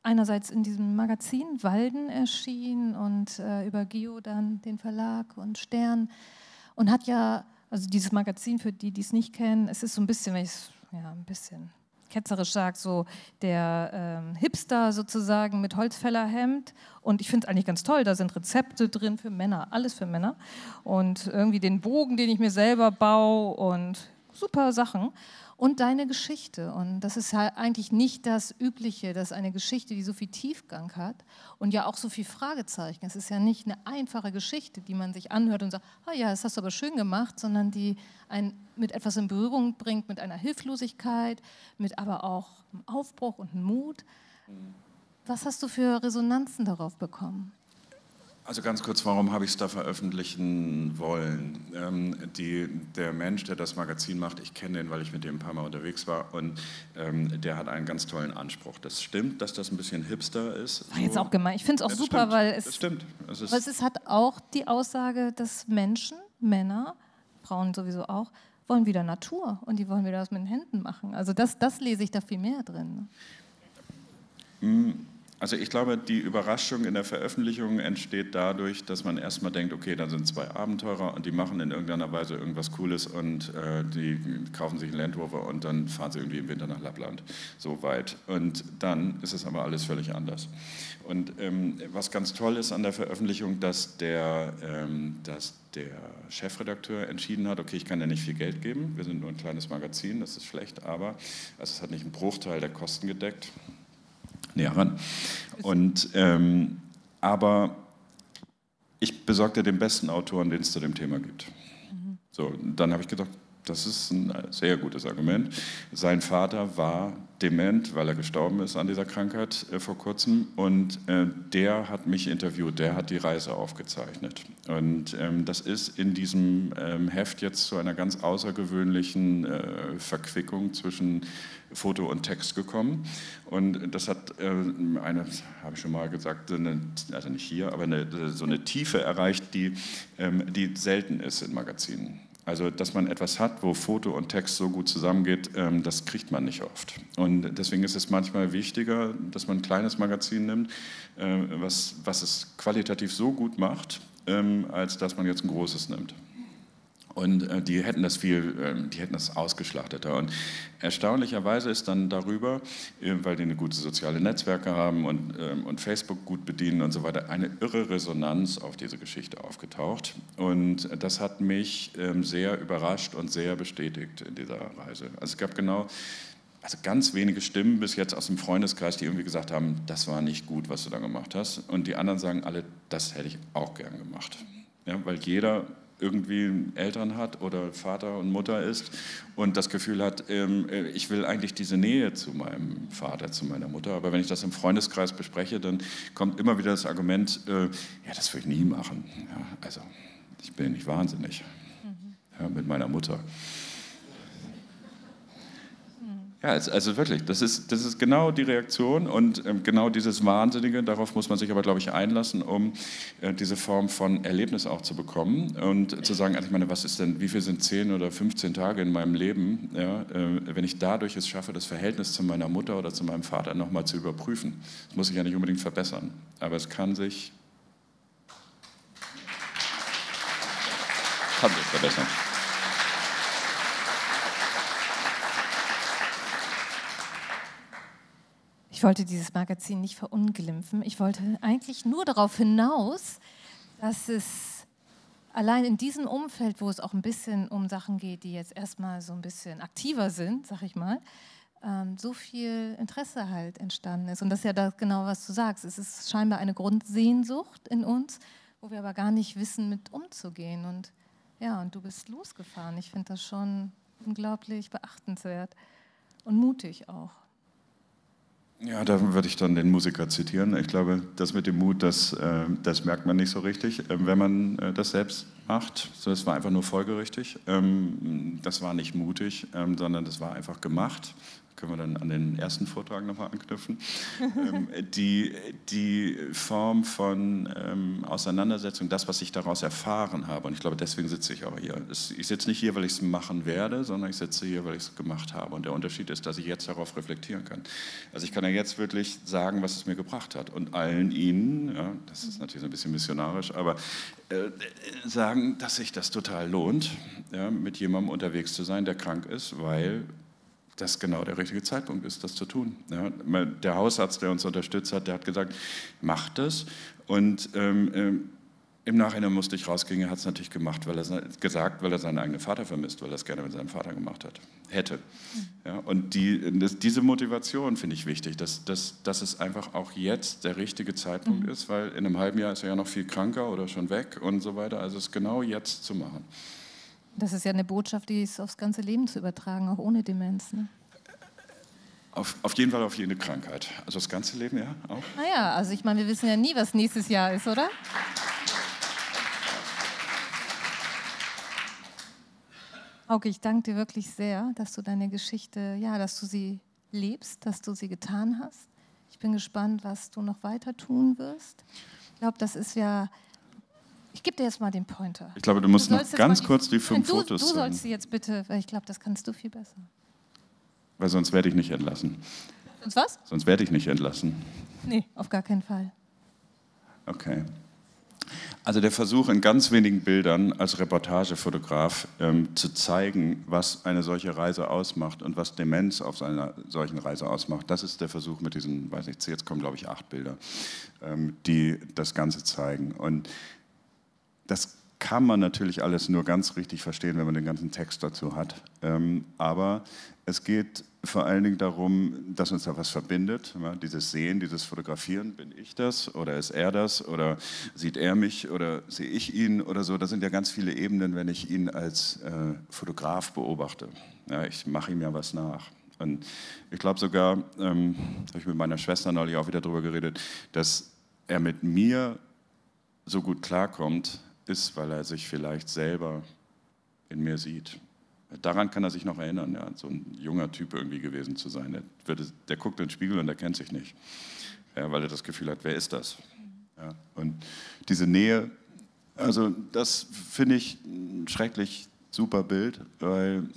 B: einerseits in diesem Magazin Walden erschienen und äh, über Geo dann den Verlag und Stern und hat ja, also dieses Magazin für die, die es nicht kennen, es ist so ein bisschen, wenn ich es ja, ein bisschen ketzerisch sagt, so der ähm, Hipster sozusagen mit Holzfällerhemd. Und ich finde es eigentlich ganz toll, da sind Rezepte drin für Männer, alles für Männer. Und irgendwie den Bogen, den ich mir selber baue und super Sachen und deine Geschichte. Und das ist halt eigentlich nicht das Übliche, dass eine Geschichte, die so viel Tiefgang hat und ja auch so viel Fragezeichen. Es ist ja nicht eine einfache Geschichte, die man sich anhört und sagt, oh ja, das hast du aber schön gemacht, sondern die einen mit etwas in Berührung bringt, mit einer Hilflosigkeit, mit aber auch einem Aufbruch und einem Mut. Was hast du für Resonanzen darauf bekommen?
C: Also ganz kurz, warum habe ich es da veröffentlichen wollen? Ähm, die, der Mensch, der das Magazin macht, ich kenne den, weil ich mit dem ein paar Mal unterwegs war und ähm, der hat einen ganz tollen Anspruch. Das stimmt, dass das ein bisschen hipster ist.
B: War so. jetzt auch gemein. Ich finde es auch
C: das
B: super,
C: stimmt.
B: weil es,
C: das stimmt.
B: Es, ist, es hat auch die Aussage, dass Menschen, Männer, Frauen sowieso auch, wollen wieder Natur und die wollen wieder was mit den Händen machen. Also das, das lese ich da viel mehr drin.
C: Mm Also ich glaube, die Überraschung in der Veröffentlichung entsteht dadurch, dass man erstmal denkt, okay, da sind zwei Abenteurer und die machen in irgendeiner Weise irgendwas Cooles und äh, die kaufen sich einen Land Rover und dann fahren sie irgendwie im Winter nach Lappland, so weit. Und dann ist es aber alles völlig anders. Und ähm, was ganz toll ist an der Veröffentlichung, dass der, ähm, dass der Chefredakteur entschieden hat, okay, ich kann ja nicht viel Geld geben, wir sind nur ein kleines Magazin, das ist schlecht, aber also es hat nicht einen Bruchteil der Kosten gedeckt näher ran. Und, ähm, aber ich besorgte den besten Autoren, den es zu dem Thema gibt. Mhm. So, dann habe ich gedacht, das ist ein sehr gutes Argument. Sein Vater war dement, weil er gestorben ist an dieser Krankheit äh, vor kurzem. Und äh, der hat mich interviewt, der hat die Reise aufgezeichnet. Und ähm, das ist in diesem ähm, Heft jetzt zu einer ganz außergewöhnlichen äh, Verquickung zwischen Foto und Text gekommen. Und das hat äh, eine, habe ich schon mal gesagt, eine, also nicht hier, aber eine, so eine Tiefe erreicht, die, ähm, die selten ist in Magazinen. Also, dass man etwas hat, wo Foto und Text so gut zusammengeht, ähm, das kriegt man nicht oft. Und deswegen ist es manchmal wichtiger, dass man ein kleines Magazin nimmt, äh, was, was es qualitativ so gut macht, ähm, als dass man jetzt ein großes nimmt. Und äh, die hätten das viel, äh, die hätten das ausgeschlachteter. Und erstaunlicherweise ist dann darüber, äh, weil die eine gute soziale Netzwerke haben und, ähm, und Facebook gut bedienen und so weiter, eine irre Resonanz auf diese Geschichte aufgetaucht. Und das hat mich ähm, sehr überrascht und sehr bestätigt in dieser Reise. Also es gab genau also ganz wenige Stimmen bis jetzt aus dem Freundeskreis, die irgendwie gesagt haben, das war nicht gut, was du da gemacht hast. Und die anderen sagen alle, das hätte ich auch gern gemacht. Ja, weil jeder irgendwie Eltern hat oder Vater und Mutter ist und das Gefühl hat, ähm, äh, ich will eigentlich diese Nähe zu meinem Vater, zu meiner Mutter. Aber wenn ich das im Freundeskreis bespreche, dann kommt immer wieder das Argument, äh, ja, das würde ich nie machen. Ja, also, ich bin nicht wahnsinnig mhm. ja, mit meiner Mutter. Ja, also wirklich, das ist, das ist genau die Reaktion und ähm, genau dieses Wahnsinnige, darauf muss man sich aber, glaube ich, einlassen, um äh, diese Form von Erlebnis auch zu bekommen und zu sagen, also ich meine, was ist denn, wie viel sind 10 oder 15 Tage in meinem Leben, ja, äh, wenn ich dadurch es schaffe, das Verhältnis zu meiner Mutter oder zu meinem Vater nochmal zu überprüfen. Das muss sich ja nicht unbedingt verbessern, aber es kann sich, kann sich verbessern.
B: Ich wollte dieses Magazin nicht verunglimpfen. Ich wollte eigentlich nur darauf hinaus, dass es allein in diesem Umfeld, wo es auch ein bisschen um Sachen geht, die jetzt erstmal so ein bisschen aktiver sind, sag ich mal, ähm, so viel Interesse halt entstanden ist. Und das ist ja das genau, was du sagst. Es ist scheinbar eine Grundsehnsucht in uns, wo wir aber gar nicht wissen, mit umzugehen. Und ja, und du bist losgefahren. Ich finde das schon unglaublich beachtenswert und mutig auch.
C: Ja, da würde ich dann den Musiker zitieren. Ich glaube, das mit dem Mut, das, äh, das merkt man nicht so richtig, äh, wenn man äh, das selbst macht. Das war einfach nur folgerichtig. Ähm, das war nicht mutig, ähm, sondern das war einfach gemacht können wir dann an den ersten Vortrag nochmal anknüpfen, ähm, die, die Form von ähm, Auseinandersetzung, das, was ich daraus erfahren habe, und ich glaube, deswegen sitze ich auch hier. Ich sitze nicht hier, weil ich es machen werde, sondern ich sitze hier, weil ich es gemacht habe. Und der Unterschied ist, dass ich jetzt darauf reflektieren kann. Also ich kann ja jetzt wirklich sagen, was es mir gebracht hat. Und allen Ihnen, ja, das ist natürlich ein bisschen missionarisch, aber äh, sagen, dass sich das total lohnt, ja, mit jemandem unterwegs zu sein, der krank ist, weil das genau der richtige Zeitpunkt ist, das zu tun. Ja, der Hausarzt, der uns unterstützt hat, der hat gesagt, mach das. Und ähm, ähm, im Nachhinein musste ich rausgehen, er hat es natürlich gemacht, weil er gesagt, weil er seinen eigenen Vater vermisst, weil er es gerne mit seinem Vater gemacht hat, hätte. Ja, und die, das, diese Motivation finde ich wichtig, dass, dass, dass es einfach auch jetzt der richtige Zeitpunkt mhm. ist, weil in einem halben Jahr ist er ja noch viel kranker oder schon weg und so weiter. Also es genau jetzt zu machen.
B: Das ist ja eine Botschaft, die ist aufs ganze Leben zu übertragen, auch ohne Demenz. Ne?
C: Auf, auf, jeden Fall auf jede Krankheit. Also das ganze Leben, ja? Auch?
B: Naja, also ich meine, wir wissen ja nie, was nächstes Jahr ist, oder? Okay, ich danke dir wirklich sehr, dass du deine Geschichte, ja, dass du sie lebst, dass du sie getan hast. Ich bin gespannt, was du noch weiter tun wirst. Ich glaube, das ist ja gebe dir jetzt mal den Pointer.
C: Ich glaube, du musst du noch ganz kurz die fünf
B: du,
C: Fotos
B: Du sollst sie jetzt bitte, weil ich glaube, das kannst du viel besser.
C: Weil sonst werde ich nicht entlassen.
B: Sonst was?
C: Sonst werde ich nicht entlassen.
B: Nee, auf gar keinen Fall.
C: Okay. Also der Versuch in ganz wenigen Bildern als Reportagefotograf ähm, zu zeigen, was eine solche Reise ausmacht und was Demenz auf einer solchen Reise ausmacht, das ist der Versuch mit diesen, weiß nicht, jetzt kommen glaube ich acht Bilder, ähm, die das Ganze zeigen. Und das kann man natürlich alles nur ganz richtig verstehen, wenn man den ganzen Text dazu hat. Ähm, aber es geht vor allen Dingen darum, dass uns da was verbindet. Dieses Sehen, dieses Fotografieren, bin ich das oder ist er das oder sieht er mich oder sehe ich ihn oder so. Das sind ja ganz viele Ebenen, wenn ich ihn als äh, Fotograf beobachte. Ja, ich mache ihm ja was nach. Und ich glaube sogar, ähm, habe ich mit meiner Schwester neulich auch wieder darüber geredet, dass er mit mir so gut klarkommt, ist, weil er sich vielleicht selber in mir sieht. Daran kann er sich noch erinnern, ja, so ein junger Typ irgendwie gewesen zu sein. Der, wird, der guckt in den Spiegel und er kennt sich nicht, ja, weil er das Gefühl hat, wer ist das? Ja, und diese Nähe, also das finde ich ein schrecklich super Bild, weil,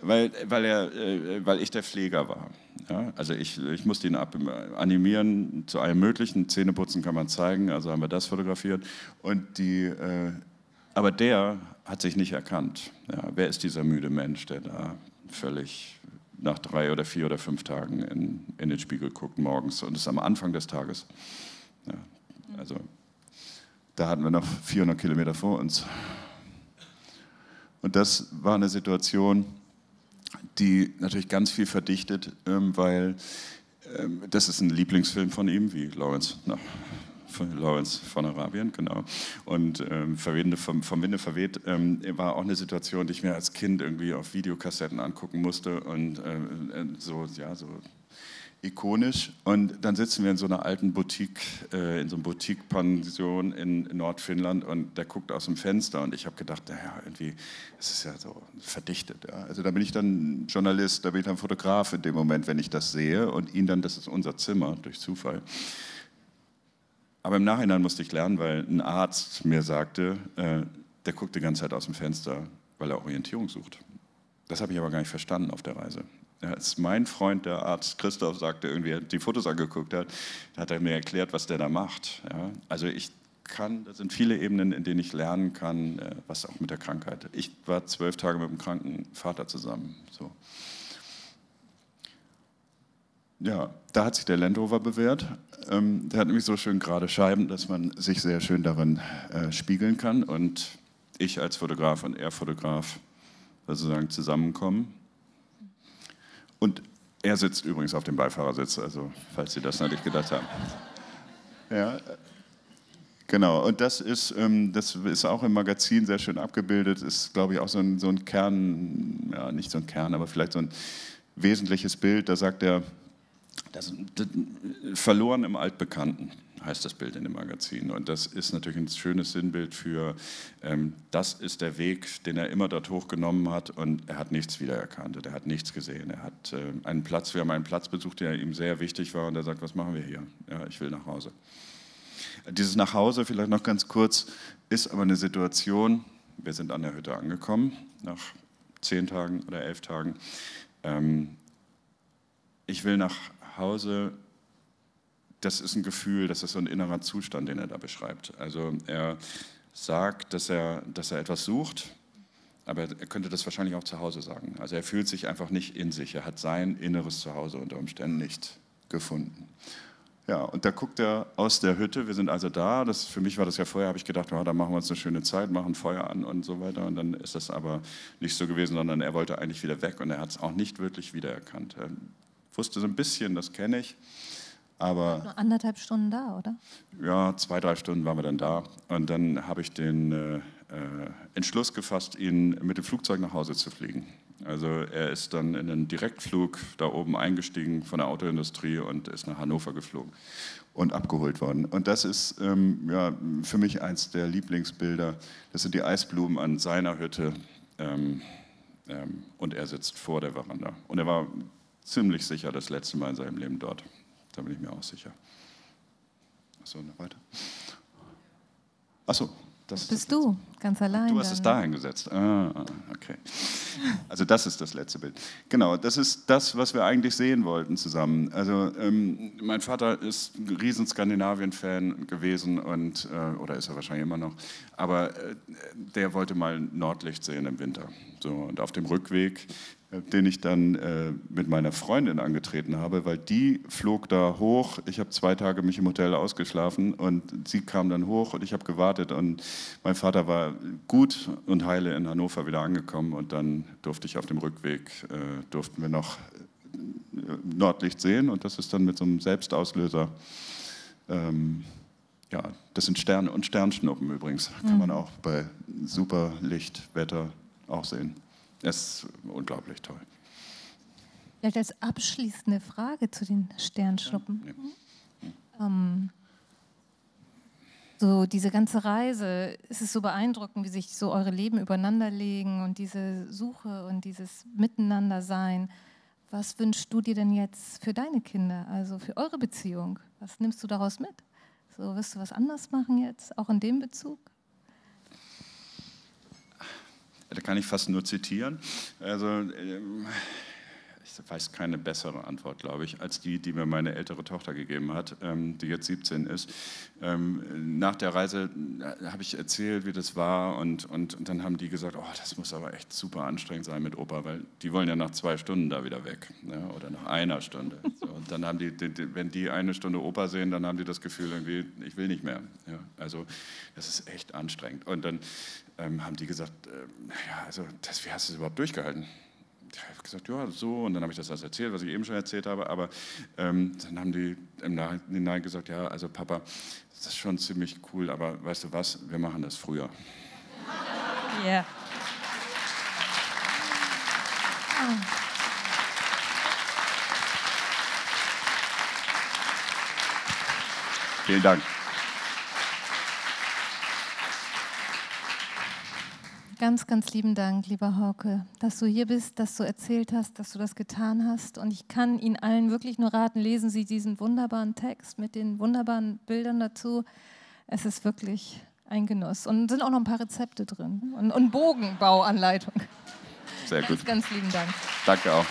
C: weil, weil, er, äh, weil ich der Pfleger war. Ja, also ich, ich musste ihn ab, animieren zu allem Möglichen. Zähneputzen kann man zeigen, also haben wir das fotografiert. Und die, äh, aber der hat sich nicht erkannt. Ja, wer ist dieser müde Mensch, der da völlig nach drei oder vier oder fünf Tagen in, in den Spiegel guckt morgens und ist am Anfang des Tages. Ja, also da hatten wir noch 400 Kilometer vor uns. Und das war eine Situation, die natürlich ganz viel verdichtet, ähm, weil ähm, das ist ein Lieblingsfilm von ihm, wie Lawrence, na, von Lawrence von Arabien, genau. Und ähm, Verwende, vom, vom Winde verweht ähm, war auch eine Situation, die ich mir als Kind irgendwie auf Videokassetten angucken musste und äh, so, ja, so ikonisch. Und dann sitzen wir in so einer alten Boutique, äh, in so einer Boutique-Pension in, in, Nordfinnland und der guckt aus dem Fenster und ich habe gedacht, naja, irgendwie, es ist ja so verdichtet. Ja. Also da bin ich dann Journalist, da bin ich dann Fotograf in dem Moment, wenn ich das sehe und ihn dann, das ist unser Zimmer, durch Zufall. Aber im Nachhinein musste ich lernen, weil ein Arzt mir sagte, äh, der guckt die ganze Zeit aus dem Fenster, weil er Orientierung sucht. Das habe ich aber gar nicht verstanden auf der Reise. Als mein Freund, der Arzt Christoph, sagte, irgendwie die Fotos angeguckt hat, hat er mir erklärt, was der da macht. Ja? Also ich kann, da sind viele Ebenen, in denen ich lernen kann, äh, was auch mit der Krankheit. Ich war zwölf Tage mit einem kranken Vater zusammen. So. Ja, da hat sich der Land Rover bewährt. Ähm, der hat nämlich so schön gerade Scheiben, dass man sich sehr schön darin äh, spiegeln kann. Und ich als Fotograf und er Fotograf sozusagen zusammenkommen. Und er sitzt übrigens auf dem Beifahrersitz, also falls Sie das nicht gedacht haben. Ja, genau. Und das ist, ähm, das ist auch im Magazin sehr schön abgebildet. Ist, glaube ich, auch so ein, so ein Kern, ja, nicht so ein Kern, aber vielleicht so ein wesentliches Bild. Da sagt er, das, das, verloren im Altbekannten heißt das Bild in dem Magazin. Und das ist natürlich ein schönes Sinnbild für, ähm, das ist der Weg, den er immer dort hochgenommen hat und er hat nichts wiedererkannt und er hat nichts gesehen. Er hat äh, einen Platz, wir haben einen Platz besucht, der ihm sehr wichtig war und er sagt, was machen wir hier? Ja, ich will nach Hause. Dieses Nachhause, vielleicht noch ganz kurz, ist aber eine Situation, wir sind an der Hütte angekommen, nach zehn Tagen oder elf Tagen. Ähm, ich will nach Hause das ist ein Gefühl, das ist so ein innerer Zustand, den er da beschreibt. Also er sagt, dass er, dass er etwas sucht, aber er könnte das wahrscheinlich auch zu Hause sagen. Also er fühlt sich einfach nicht in sich, er hat sein inneres Zuhause unter Umständen nicht gefunden. Ja, und da guckt er aus der Hütte, wir sind also da, das, für mich war das ja vorher, habe ich gedacht, oh, da machen wir uns eine schöne Zeit, machen Feuer an und so weiter. Und dann ist das aber nicht so gewesen, sondern er wollte eigentlich wieder weg und er hat es auch nicht wirklich wiedererkannt. Er wusste so ein bisschen, das kenne ich, aber
B: nur anderthalb Stunden da, oder?
C: Ja, zwei, drei Stunden waren wir dann da. Und dann habe ich den äh, äh, Entschluss gefasst, ihn mit dem Flugzeug nach Hause zu fliegen. Also er ist dann in einen Direktflug da oben eingestiegen von der Autoindustrie und ist nach Hannover geflogen und abgeholt worden. Und das ist ähm, ja, für mich eins der Lieblingsbilder. Das sind die Eisblumen an seiner Hütte ähm, ähm, und er sitzt vor der Veranda. Und er war ziemlich sicher das letzte Mal in seinem Leben dort. Da bin ich mir auch sicher. Achso, noch weiter. Achso,
B: das bist du, ganz allein.
C: Du hast es da hingesetzt. Ah, okay. Also das ist das letzte Bild. Genau, das ist das, was wir eigentlich sehen wollten zusammen. Also ähm, mein Vater ist ein riesen Skandinavien-Fan gewesen und äh, oder ist er wahrscheinlich immer noch. Aber äh, der wollte mal Nordlicht sehen im Winter. So und auf dem Rückweg den ich dann äh, mit meiner Freundin angetreten habe, weil die flog da hoch. Ich habe zwei Tage mich im Hotel ausgeschlafen und sie kam dann hoch und ich habe gewartet und mein Vater war gut und heile in Hannover wieder angekommen und dann durfte ich auf dem Rückweg, äh, durften wir noch äh, Nordlicht sehen und das ist dann mit so einem Selbstauslöser. Ähm, ja, das sind Sterne und Sternschnuppen übrigens, kann man mhm. auch bei super Lichtwetter auch sehen. Es ist unglaublich toll.
B: Vielleicht als abschließende Frage zu den Sternschnuppen. Ja, ja. Ähm, so diese ganze Reise, es ist so beeindruckend, wie sich so eure Leben übereinander legen und diese Suche und dieses Miteinandersein. Was wünschst du dir denn jetzt für deine Kinder, also für eure Beziehung? Was nimmst du daraus mit? So wirst du was anders machen jetzt, auch in dem Bezug?
C: Da kann ich fast nur zitieren. Also, ähm, weiß keine bessere Antwort, glaube ich, als die, die mir meine ältere Tochter gegeben hat, ähm, die jetzt 17 ist. Ähm, nach der Reise äh, habe ich erzählt, wie das war und, und, und dann haben die gesagt, oh, das muss aber echt super anstrengend sein mit Opa, weil die wollen ja nach zwei Stunden da wieder weg ja, oder nach einer Stunde. So, und dann haben die, wenn die eine Stunde Opa sehen, dann haben die das Gefühl irgendwie, ich will nicht mehr. Ja, also das ist echt anstrengend. Und dann ähm, haben die gesagt, äh, ja, also das, wie hast du es überhaupt durchgehalten? Ich habe gesagt, ja, so. Und dann habe ich das alles erzählt, was ich eben schon erzählt habe. Aber ähm, dann haben die im Nachhinein gesagt, ja, also Papa, das ist schon ziemlich cool, aber weißt du was, wir machen das früher.
B: Ja. Yeah. Oh.
C: Vielen Dank.
B: Ganz, ganz lieben Dank, lieber Hauke, dass du hier bist, dass du erzählt hast, dass du das getan hast. Und ich kann Ihnen allen wirklich nur raten, lesen Sie diesen wunderbaren Text mit den wunderbaren Bildern dazu. Es ist wirklich ein Genuss. Und sind auch noch ein paar Rezepte drin und, und Bogenbauanleitung.
C: Sehr gut.
B: Ganz, ganz lieben Dank.
C: Danke auch.